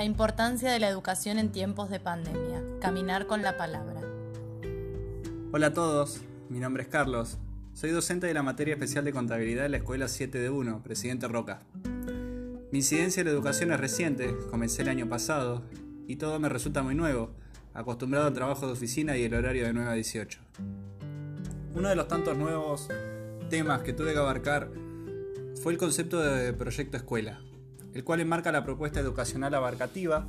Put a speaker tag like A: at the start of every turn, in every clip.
A: La importancia de la educación en tiempos de pandemia. Caminar con la palabra.
B: Hola a todos, mi nombre es Carlos. Soy docente de la materia especial de contabilidad de la Escuela 7 de 1, Presidente Roca. Mi incidencia en la educación es reciente, comencé el año pasado, y todo me resulta muy nuevo, acostumbrado al trabajo de oficina y el horario de 9 a 18. Uno de los tantos nuevos temas que tuve que abarcar fue el concepto de proyecto escuela, el cual enmarca la propuesta educacional abarcativa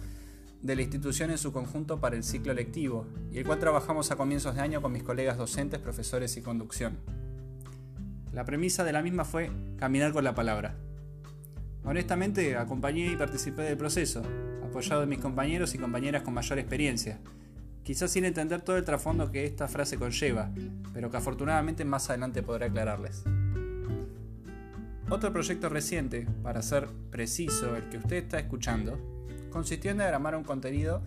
B: de la institución en su conjunto para el ciclo lectivo, y el cual trabajamos a comienzos de año con mis colegas docentes, profesores y conducción. La premisa de la misma fue caminar con la palabra. Honestamente, acompañé y participé del proceso, apoyado de mis compañeros y compañeras con mayor experiencia, quizás sin entender todo el trasfondo que esta frase conlleva, pero que afortunadamente más adelante podré aclararles. Otro proyecto reciente, para ser preciso el que usted está escuchando, consistió en diagramar un contenido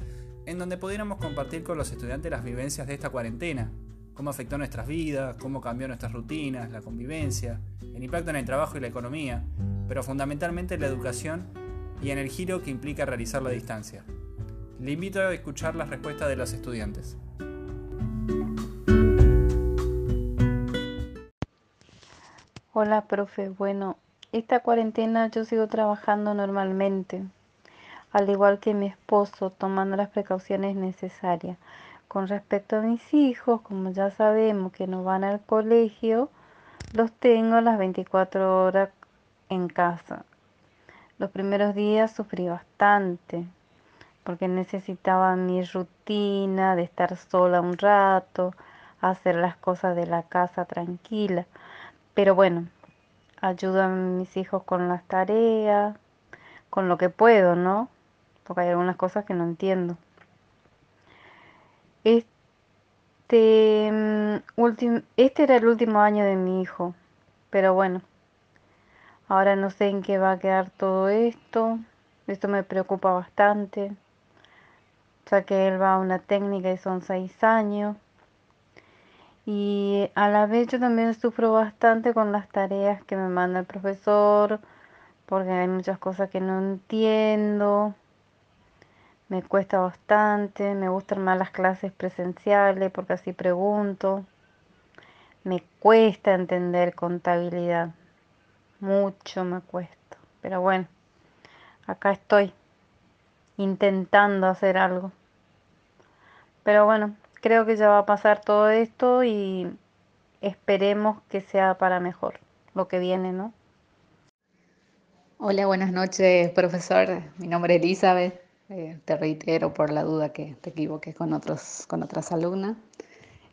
B: en donde pudiéramos compartir con los estudiantes las vivencias de esta cuarentena, cómo afectó nuestras vidas, cómo cambió nuestras rutinas, la convivencia, el impacto en el trabajo y la economía, pero fundamentalmente en la educación y en el giro que implica realizar la distancia. Le invito a escuchar las respuestas de los estudiantes.
C: Hola, profe. Bueno, esta cuarentena yo sigo trabajando normalmente, al igual que mi esposo, tomando las precauciones necesarias. Con respecto a mis hijos, como ya sabemos que no van al colegio, los tengo las 24 horas en casa. Los primeros días sufrí bastante, porque necesitaba mi rutina de estar sola un rato, hacer las cosas de la casa tranquila. Pero bueno, ayudo a mis hijos con las tareas, con lo que puedo, ¿no? Porque hay algunas cosas que no entiendo. Este, mm, este era el último año de mi hijo, pero bueno, ahora no sé en qué va a quedar todo esto. Esto me preocupa bastante, ya que él va a una técnica y son seis años. Y a la vez yo también sufro bastante con las tareas que me manda el profesor, porque hay muchas cosas que no entiendo. Me cuesta bastante, me gustan más las clases presenciales porque así pregunto. Me cuesta entender contabilidad, mucho me cuesta. Pero bueno, acá estoy intentando hacer algo. Pero bueno, creo que ya va a pasar todo esto y esperemos que sea para mejor lo que viene, ¿no?
D: Hola, buenas noches, profesor. Mi nombre es Elizabeth. Eh, te reitero por la duda que te equivoques con, otros, con otras alumnas.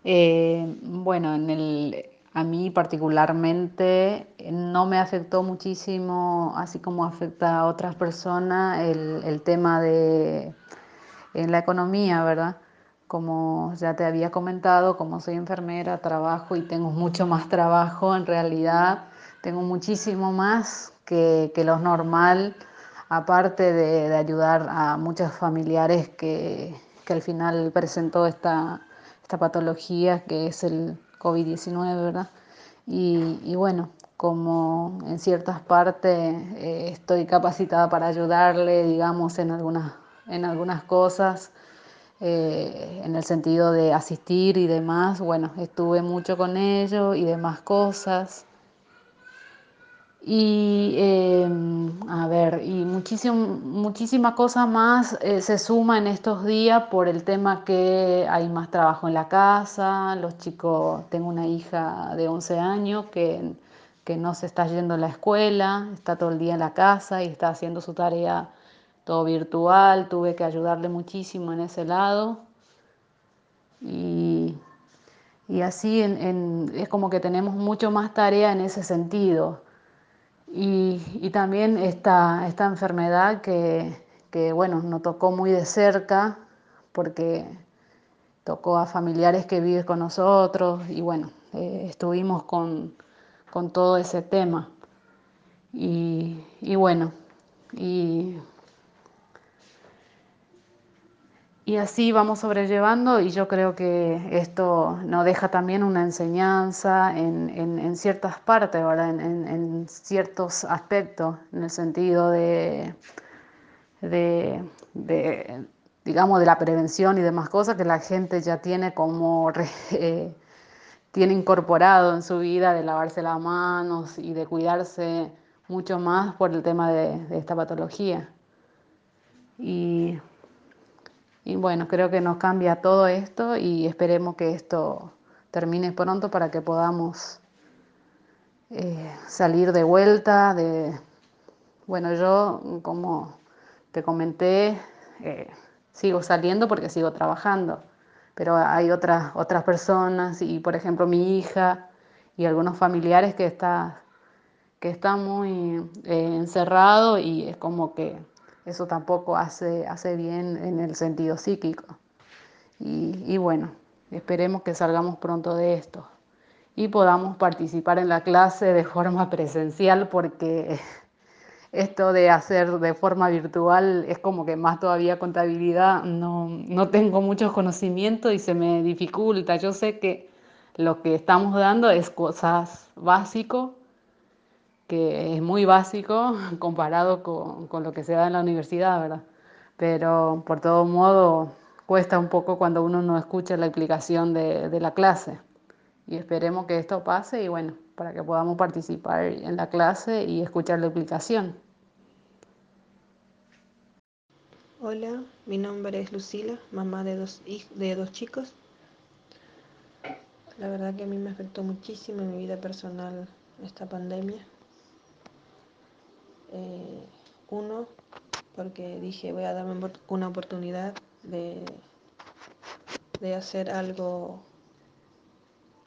D: Eh, bueno, en el, a mí particularmente no me afectó muchísimo, así como afecta a otras personas, el, tema de la economía, ¿verdad? Como ya te había comentado, como soy enfermera, trabajo y tengo mucho más trabajo, en realidad tengo muchísimo más que, que lo normal, aparte de, de, ayudar a muchos familiares que, que al final presentó esta, esta, patología que es el COVID-19, ¿verdad? Y, y, bueno, como en ciertas partes eh, estoy capacitada para ayudarle, digamos, en algunas, en algunas cosas, eh, en el sentido de asistir y demás, bueno, estuve mucho con ellos y demás cosas. Y eh, a ver, y muchísima cosa más eh, se suma en estos días por el tema que hay más trabajo en la casa, los chicos, tengo una hija de 11 años que, que no se está yendo a la escuela, está todo el día en la casa y está haciendo su tarea todo virtual, tuve que ayudarle muchísimo en ese lado. Y, y así en, en, es como que tenemos mucho más tarea en ese sentido. Y, y también esta, esta enfermedad que, que, bueno, nos tocó muy de cerca porque tocó a familiares que viven con nosotros y bueno, eh, estuvimos con, con, todo ese tema. Y, y bueno, y Y así vamos sobrellevando y yo creo que esto nos deja también una enseñanza en, en, ciertas partes, ¿verdad? En, ciertos aspectos, en el sentido de de, digamos, de la prevención y demás cosas que la gente ya tiene como eh, tiene incorporado en su vida de lavarse las manos y de cuidarse mucho más por el tema de, esta patología. Y, y, bueno, creo que nos cambia todo esto y esperemos que esto termine pronto para que podamos eh, salir de vuelta. De, bueno, yo como te comenté, eh, sigo saliendo porque sigo trabajando, pero hay otras, otras personas y por ejemplo mi hija y algunos familiares que están que está muy eh, encerrado y es como que eso tampoco hace, hace bien en el sentido psíquico. Y, bueno, esperemos que salgamos pronto de esto y podamos participar en la clase de forma presencial porque esto de hacer de forma virtual es como que más todavía contabilidad, no, no tengo muchos conocimientos y se me dificulta. Yo sé que lo que estamos dando es cosas básicas, que es muy básico comparado con, con, lo que se da en la universidad, ¿verdad? Pero por todo modo cuesta un poco cuando uno no escucha la explicación de, de la clase. Y esperemos que esto pase y bueno, para que podamos participar en la clase y escuchar la explicación.
E: Hola, mi nombre es Lucila, mamá de dos, de dos chicos. La verdad que a mí me afectó muchísimo en mi vida personal esta pandemia. Eh, uno, porque dije voy a darme una oportunidad de, de hacer algo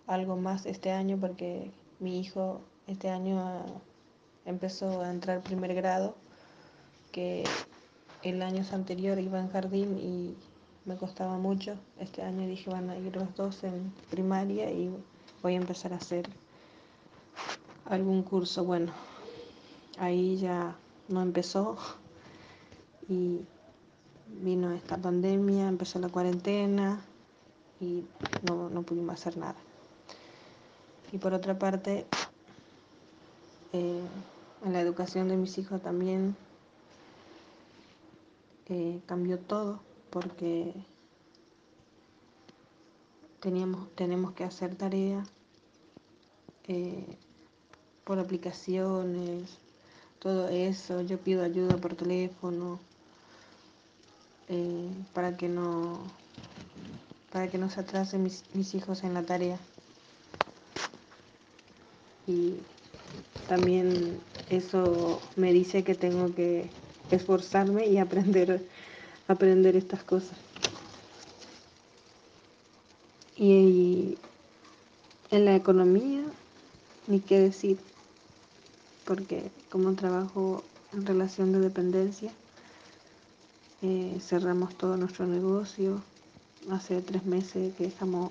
E: algo más este año porque mi hijo este año empezó a entrar primer grado, que el año anterior iba en jardín y me costaba mucho. Este año dije van a ir los dos en primaria y voy a empezar a hacer algún curso. Bueno, ahí ya no empezó y vino esta pandemia, empezó la cuarentena y no, no pudimos hacer nada. Y por otra parte, eh, en la educación de mis hijos también eh, cambió todo porque teníamos, tenemos que hacer tareas eh, por aplicaciones, todo eso. Yo pido ayuda por teléfono para que no para que no se atrasen mis hijos en la tarea y también eso me dice que tengo que esforzarme y aprender, aprender estas cosas. Y en la economía, ni qué decir, porque como trabajo en relación de dependencia, eh, cerramos todo nuestro negocio. Hace tres meses que estamos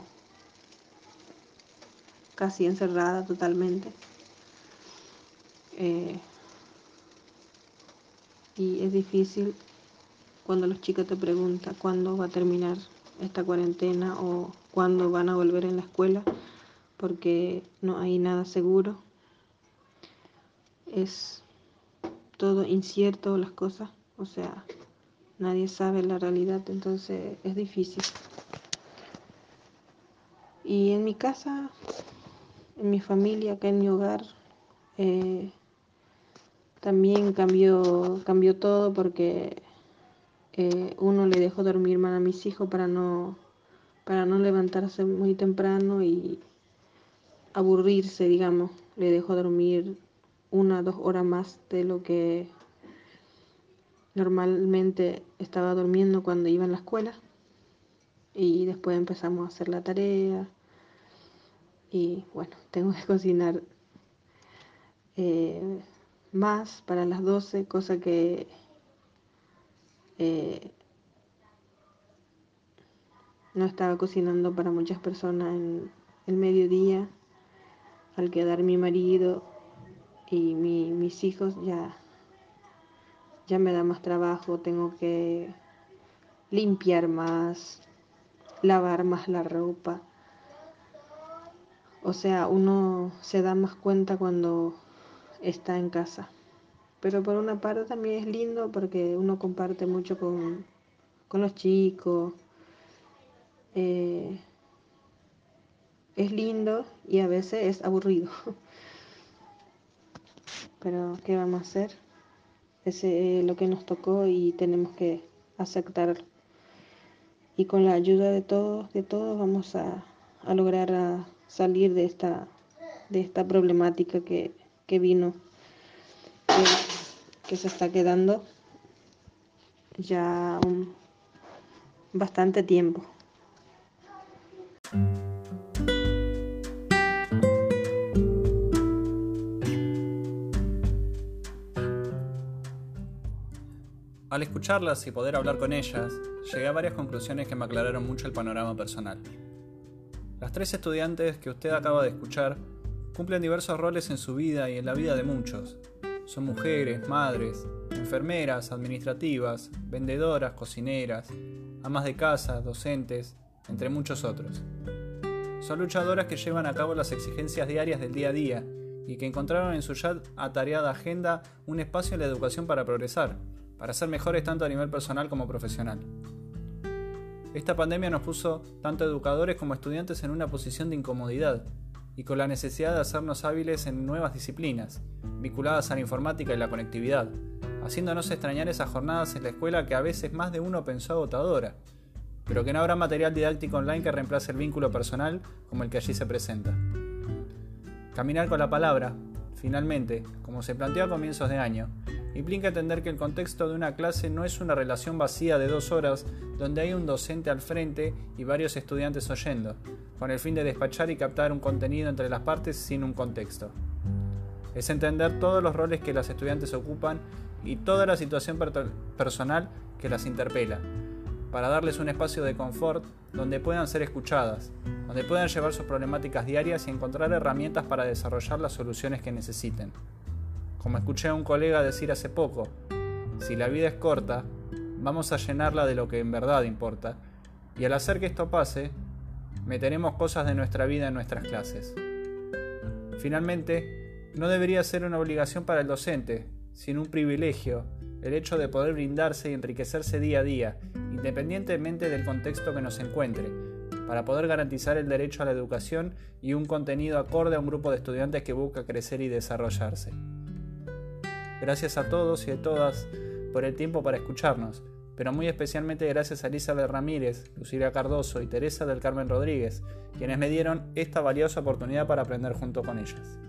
E: casi encerrada totalmente. Eh, y es difícil cuando los chicos te preguntan cuándo va a terminar esta cuarentena o cuándo van a volver en la escuela, porque no hay nada seguro. Es todo incierto las cosas, o sea, nadie sabe la realidad, entonces es difícil. Y en mi casa en mi familia, acá en mi hogar, eh, también cambió, cambió todo porque eh, uno le dejó dormir mal a mis hijos para no, para no levantarse muy temprano y aburrirse, digamos. Le dejó dormir una dos horas más de lo que normalmente estaba durmiendo cuando iba en la escuela. Y después empezamos a hacer la tarea y bueno, tengo que cocinar eh, más para las 12, cosa que eh, no estaba cocinando para muchas personas en el mediodía, al quedar mi marido y mis hijos ya, ya me da más trabajo, tengo que limpiar más, lavar más la ropa o sea, uno se da más cuenta cuando está en casa. pero por una parte también es lindo porque uno comparte mucho con, los chicos. Eh, es lindo y a veces es aburrido. Pero ¿qué vamos a hacer? Es lo que nos tocó y tenemos que aceptarlo. Y con la ayuda de todos, de todos vamos a, lograr salir de esta, de esta problemática que, vino, que, se está quedando ya bastante tiempo.
B: Al escucharlas y poder hablar con ellas, llegué a varias conclusiones que me aclararon mucho el panorama personal. Las tres estudiantes que usted acaba de escuchar cumplen diversos roles en su vida y en la vida de muchos. Son mujeres, madres, enfermeras, administrativas, vendedoras, cocineras, amas de casa, docentes, entre muchos otros. Son luchadoras que llevan a cabo las exigencias diarias del día a día y que encontraron en su ya atareada agenda un espacio en la educación para progresar, para ser mejores tanto a nivel personal como profesional. Esta pandemia nos puso tanto educadores como estudiantes en una posición de incomodidad y con la necesidad de hacernos hábiles en nuevas disciplinas, vinculadas a la informática y la conectividad, haciéndonos extrañar esas jornadas en la escuela que a veces más de uno pensó agotadora, pero que no habrá material didáctico online que reemplace el vínculo personal como el que allí se presenta. Caminar con la palabra, finalmente, como se planteó a comienzos de año, implica entender que el contexto de una clase no es una relación vacía de dos horas donde hay un docente al frente y varios estudiantes oyendo, con el fin de despachar y captar un contenido entre las partes sin un contexto. Es entender todos los roles que las estudiantes ocupan y toda la situación personal que las interpela, para darles un espacio de confort donde puedan ser escuchadas, donde puedan llevar sus problemáticas diarias y encontrar herramientas para desarrollar las soluciones que necesiten. Como escuché a un colega decir hace poco, si la vida es corta, vamos a llenarla de lo que en verdad importa, y al hacer que esto pase, meteremos cosas de nuestra vida en nuestras clases. Finalmente, no debería ser una obligación para el docente, sino un privilegio, el hecho de poder brindarse y enriquecerse día a día, independientemente del contexto que nos encuentre, para poder garantizar el derecho a la educación y un contenido acorde a un grupo de estudiantes que busca crecer y desarrollarse. Gracias a todos y a todas por el tiempo para escucharnos, pero muy especialmente gracias a Elizabeth Ramírez, Lucila Cardoso y Teresa del Carmen Rodríguez, quienes me dieron esta valiosa oportunidad para aprender junto con ellas.